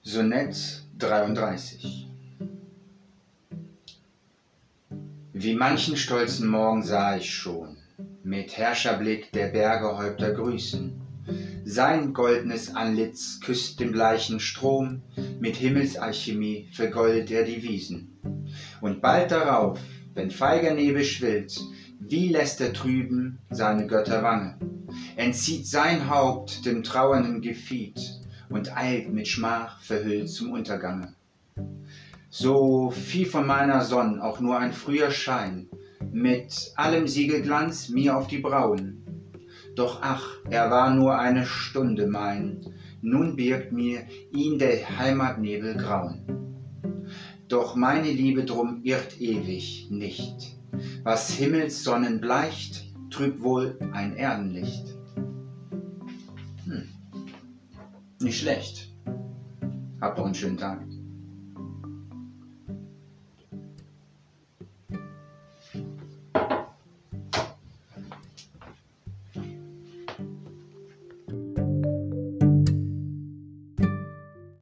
Sonett 33 Wie manchen stolzen Morgen sah ich schon, mit Herrscherblick der Bergehäupter grüßen. Sein goldnes Antlitz küsst den bleichen Strom, mit Himmelsalchemie vergoldet er die Wiesen. Und bald darauf, wenn feiger Nebel schwillt, wie lässt er trüben seine Götterwange, entzieht sein Haupt dem trauernden Gefied und eilt mit Schmach verhüllt zum Untergange. So fiel von meiner Sonn auch nur ein früher Schein, mit allem Siegelglanz mir auf die Brauen. Doch ach, er war nur eine Stunde mein, nun birgt mir ihn der Heimatnebel grauen. Doch meine Liebe drum irrt ewig nicht, was Himmelssonnen bleicht, trübt wohl ein Erdenlicht. Nicht schlecht. Habt doch einen schönen Tag.